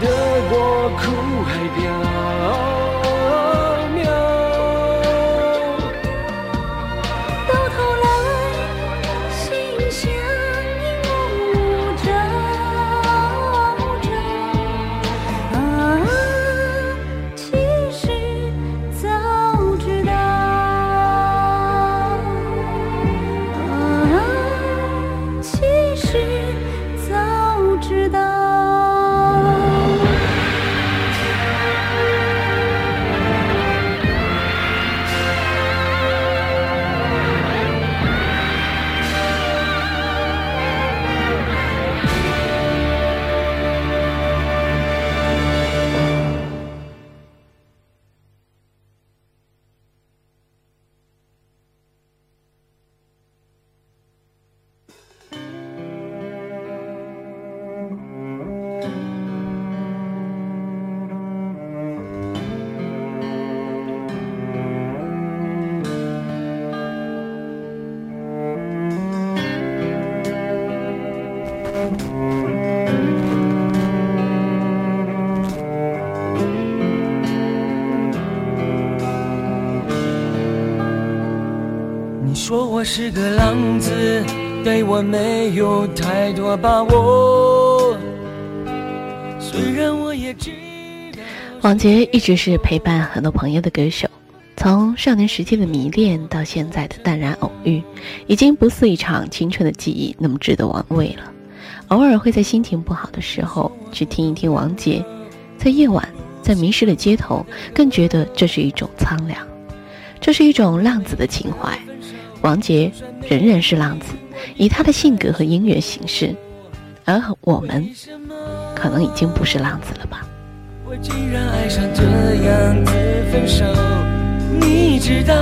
得过苦海漂。是个浪子，对我没有太多把握。虽然我也知道。王杰一直是陪伴很多朋友的歌手，从少年时期的迷恋到现在的淡然偶遇，已经不似一场青春的记忆那么值得玩味了。偶尔会在心情不好的时候去听一听王杰，在夜晚，在迷失的街头，更觉得这是一种苍凉，这是一种浪子的情怀。王杰仍然是浪子，以他的性格和音乐形式，而我们可能已经不是浪子了吧。我竟然爱上这样子分手，你知道，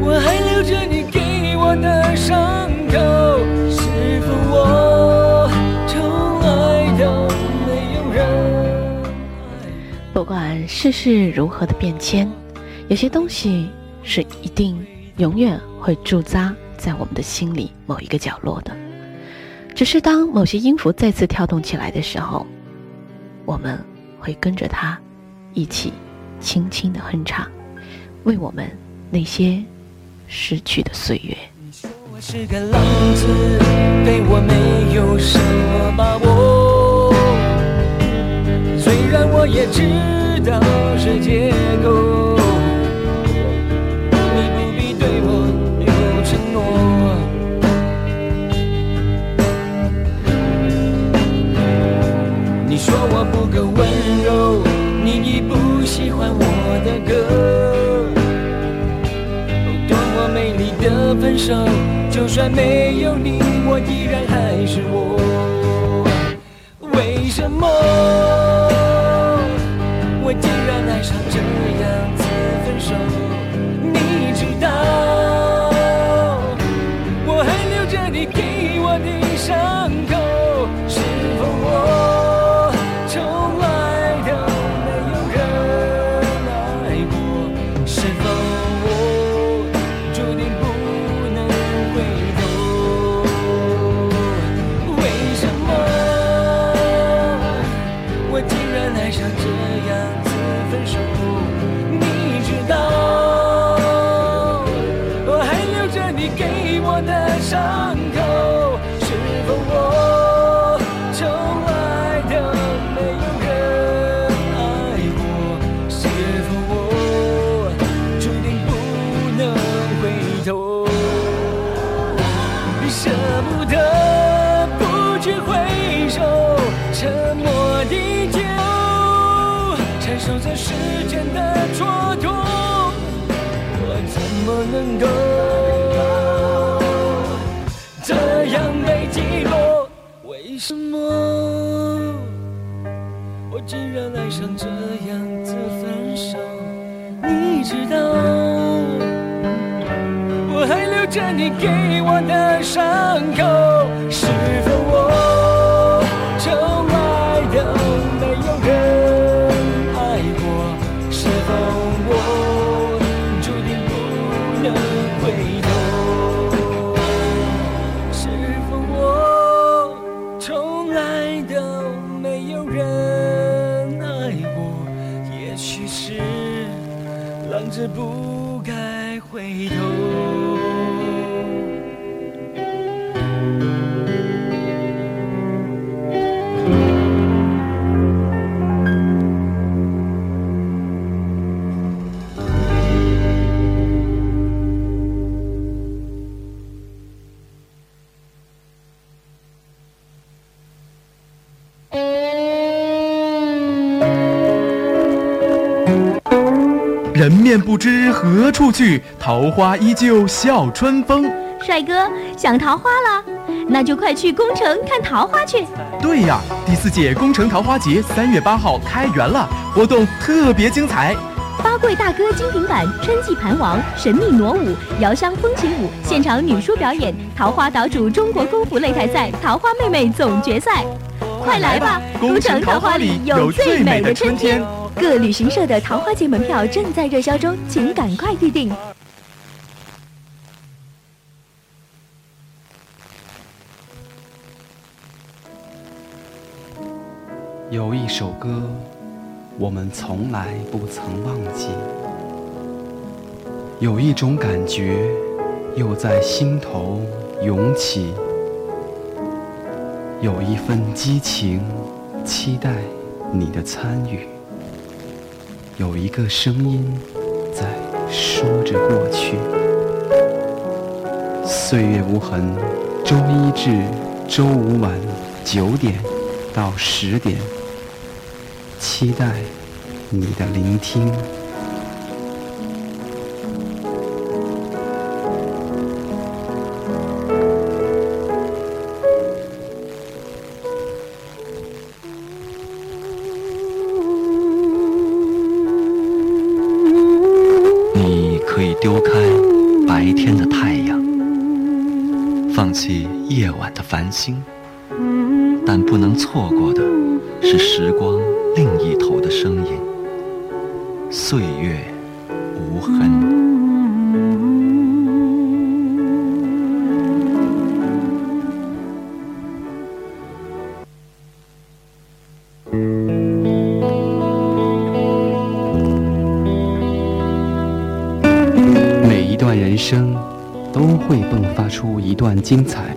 我还留着你给我的伤口，是否我从来都没有人不管世事如何的变迁，有些东西。是一定永远会驻扎在我们的心里某一个角落的，只是当某些音符再次跳动起来的时候，我们会跟着它一起轻轻的哼唱，为我们那些失去的岁月。是个浪子，对我没有什么把握，虽然我也知道是借口。手，就算没有你，我依然还是我。为什么能够这样被寂寞？为什么我竟然爱上这样的分手？你知道我还留着你给我的伤口。面不知何处去，桃花依旧笑春风。帅哥，想桃花了？那就快去宫城看桃花去。对呀，第四届宫城桃花节三月八号开园了，活动特别精彩。八桂大哥精品版、春季盘王、神秘傩舞、遥香风情舞、现场女书表演、桃花岛主中国功夫擂台赛、桃花妹妹总决赛，快来吧！宫城桃花里有最美的春天。各旅行社的桃花节门票正在热销中，请赶快预定。有一首歌，我们从来不曾忘记；有一种感觉，又在心头涌起；有一份激情，期待你的参与。有一个声音在说着过去，岁月无痕。周一至周五晚九点到十点，期待你的聆听。可以丢开白天的太阳放弃夜晚的繁星但不能错过的是时光另一头的声音。岁月无痕。出一段精彩。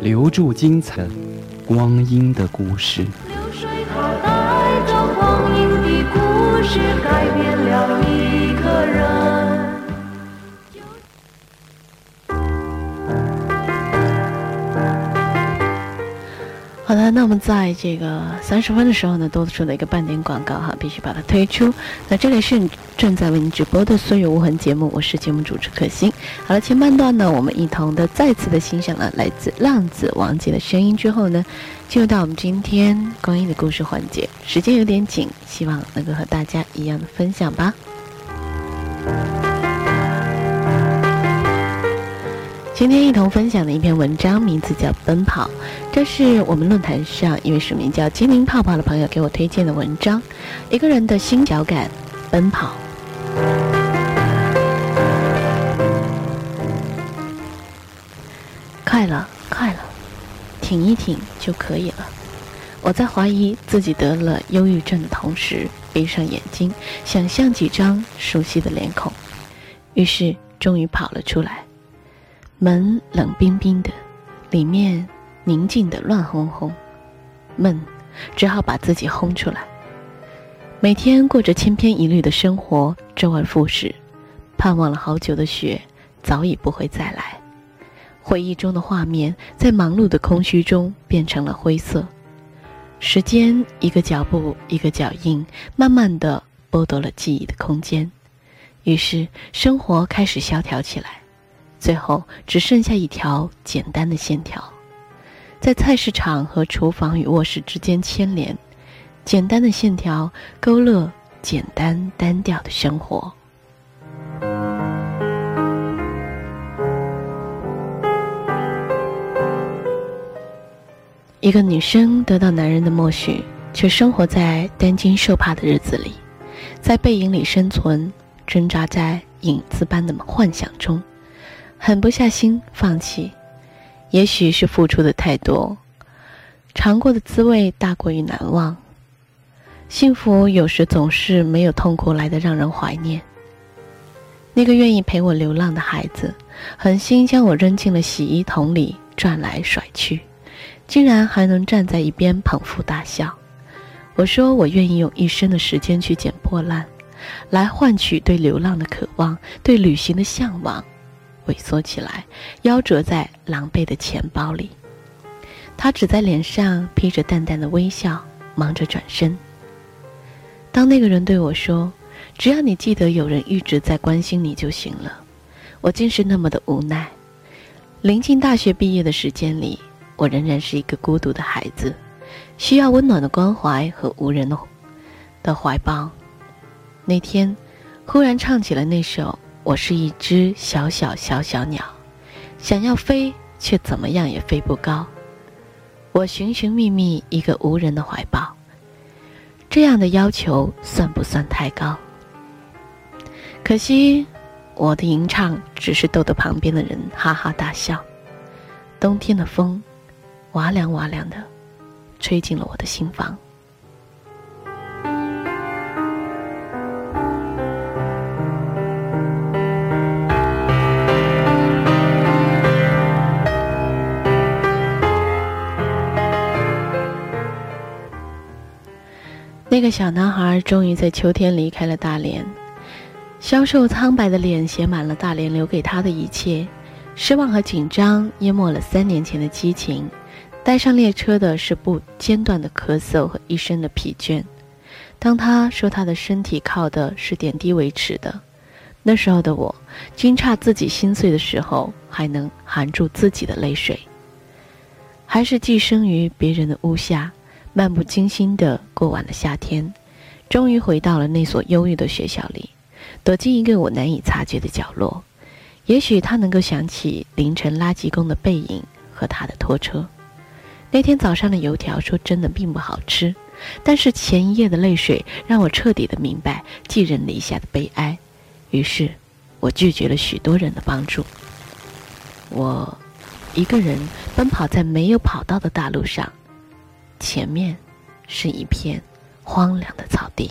留住精彩光阴的故事。流水它带着光阴的故事，改变了一好的，那么在这个三十分的时候呢，多出了一个半点广告哈，必须把它推出。那这里是正在为您直播的《岁月无痕》节目，我是节目主持可心。好了，前半段呢，我们一同的再次的欣赏了来自浪子王杰的声音之后呢，进入到我们今天光阴的故事环节。时间有点紧，希望能够和大家一样的分享吧。今天一同分享的一篇文章，名字叫《奔跑》，这是我们论坛上一位署名叫“精灵泡泡”的朋友给我推荐的文章。一个人的心脚感，奔跑。快了，快了，挺一挺就可以了。我在怀疑自己得了忧郁症的同时，闭上眼睛，想象几张熟悉的脸孔，于是终于跑了出来。门冷冰冰的，里面宁静的乱哄哄，闷，只好把自己轰出来。每天过着千篇一律的生活，周而复始，盼望了好久的雪早已不会再来。回忆中的画面在忙碌的空虚中变成了灰色。时间一个脚步一个脚印，慢慢的剥夺了记忆的空间，于是生活开始萧条起来。最后只剩下一条简单的线条，在菜市场和厨房与卧室之间牵连，简单的线条勾勒简单单调的生活。一个女生得到男人的默许，却生活在担惊受怕的日子里，在背影里生存，挣扎在影子般的幻想中。狠不下心放弃，也许是付出的太多，尝过的滋味大过于难忘。幸福有时总是没有痛苦来的让人怀念。那个愿意陪我流浪的孩子，狠心将我扔进了洗衣桶里转来甩去，竟然还能站在一边捧腹大笑。我说我愿意用一生的时间去捡破烂，来换取对流浪的渴望，对旅行的向往。萎缩起来，夭折在狼狈的钱包里。他只在脸上披着淡淡的微笑，忙着转身。当那个人对我说：“只要你记得有人一直在关心你就行了。”我竟是那么的无奈。临近大学毕业的时间里，我仍然是一个孤独的孩子，需要温暖的关怀和无人的怀抱。那天，忽然唱起了那首。我是一只小小小小鸟，想要飞，却怎么样也飞不高。我寻寻觅觅一个无人的怀抱，这样的要求算不算太高？可惜，我的吟唱只是逗得旁边的人哈哈大笑。冬天的风，哇凉哇凉的，吹进了我的心房。个小男孩终于在秋天离开了大连，消瘦苍白的脸写满了大连留给他的一切，失望和紧张淹没了三年前的激情，带上列车的是不间断的咳嗽和一身的疲倦。当他说他的身体靠的是点滴维持的，那时候的我，惊诧自己心碎的时候还能含住自己的泪水，还是寄生于别人的屋下。漫不经心地过完了夏天，终于回到了那所忧郁的学校里，躲进一个我难以察觉的角落。也许他能够想起凌晨垃圾工的背影和他的拖车。那天早上的油条，说真的并不好吃，但是前一夜的泪水让我彻底的明白寄人篱下的悲哀。于是，我拒绝了许多人的帮助。我一个人奔跑在没有跑道的大路上。前面是一片荒凉的草地。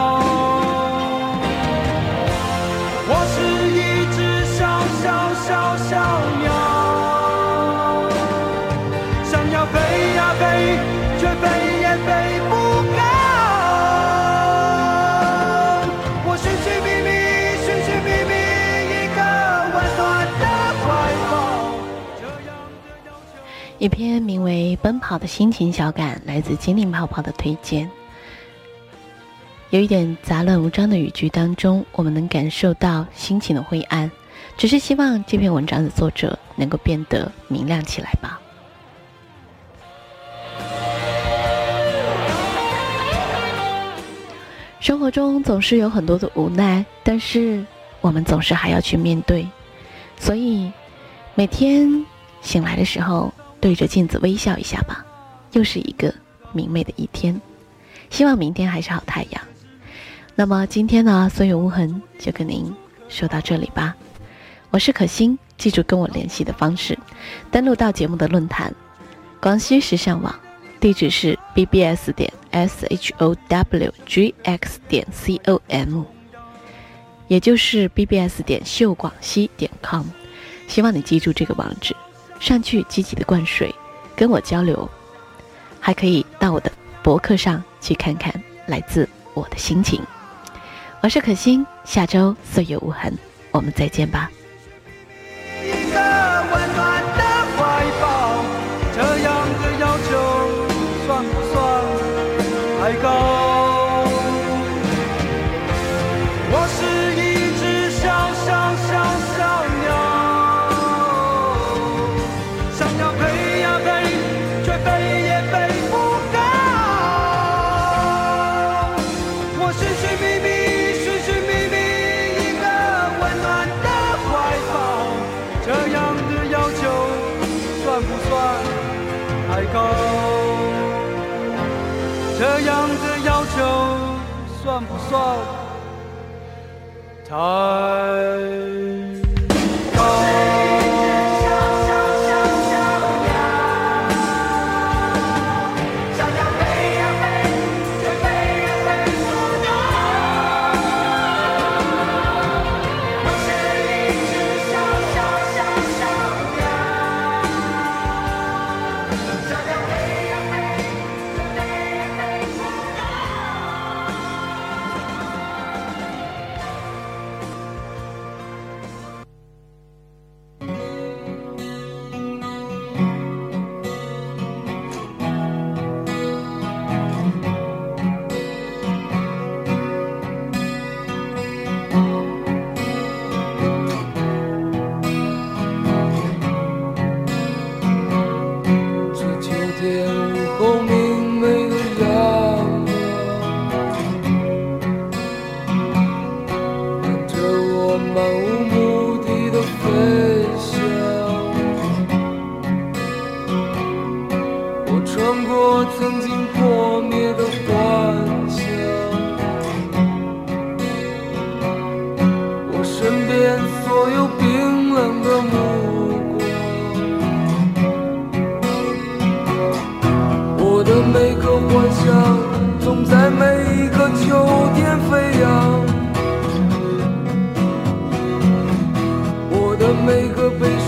一篇名为奔跑的心情小感来自精灵泡泡的推荐。有一点杂乱无章的语句当中我们能感受到心情的灰暗只是希望这篇文章的作者能够变得明亮起来吧。生活中总是有很多的无奈但是我们总是还要去面对。所以每天醒来的时候对着镜子微笑一下吧，又是一个明媚的一天。希望明天还是好太阳。那么今天呢，岁月无痕就跟您说到这里吧。我是可心，记住跟我联系的方式，登录到节目的论坛，广西时尚网，地址是 bbs 点 showgx 点 com，也就是 bbs 点秀广西点 com。希望你记住这个网址，上去积极的灌水，跟我交流，还可以到我的博客上去看看来自我的心情。我是可心，下周岁月无痕，我们再见吧。算不的每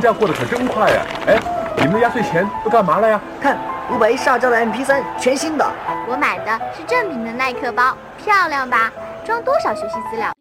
寒假过得可真快呀！哎，你们的压岁钱都干嘛了呀？看，五百一十二兆的 MP3，全新的。我买的是正品的耐克包，漂亮吧？装多少学习资料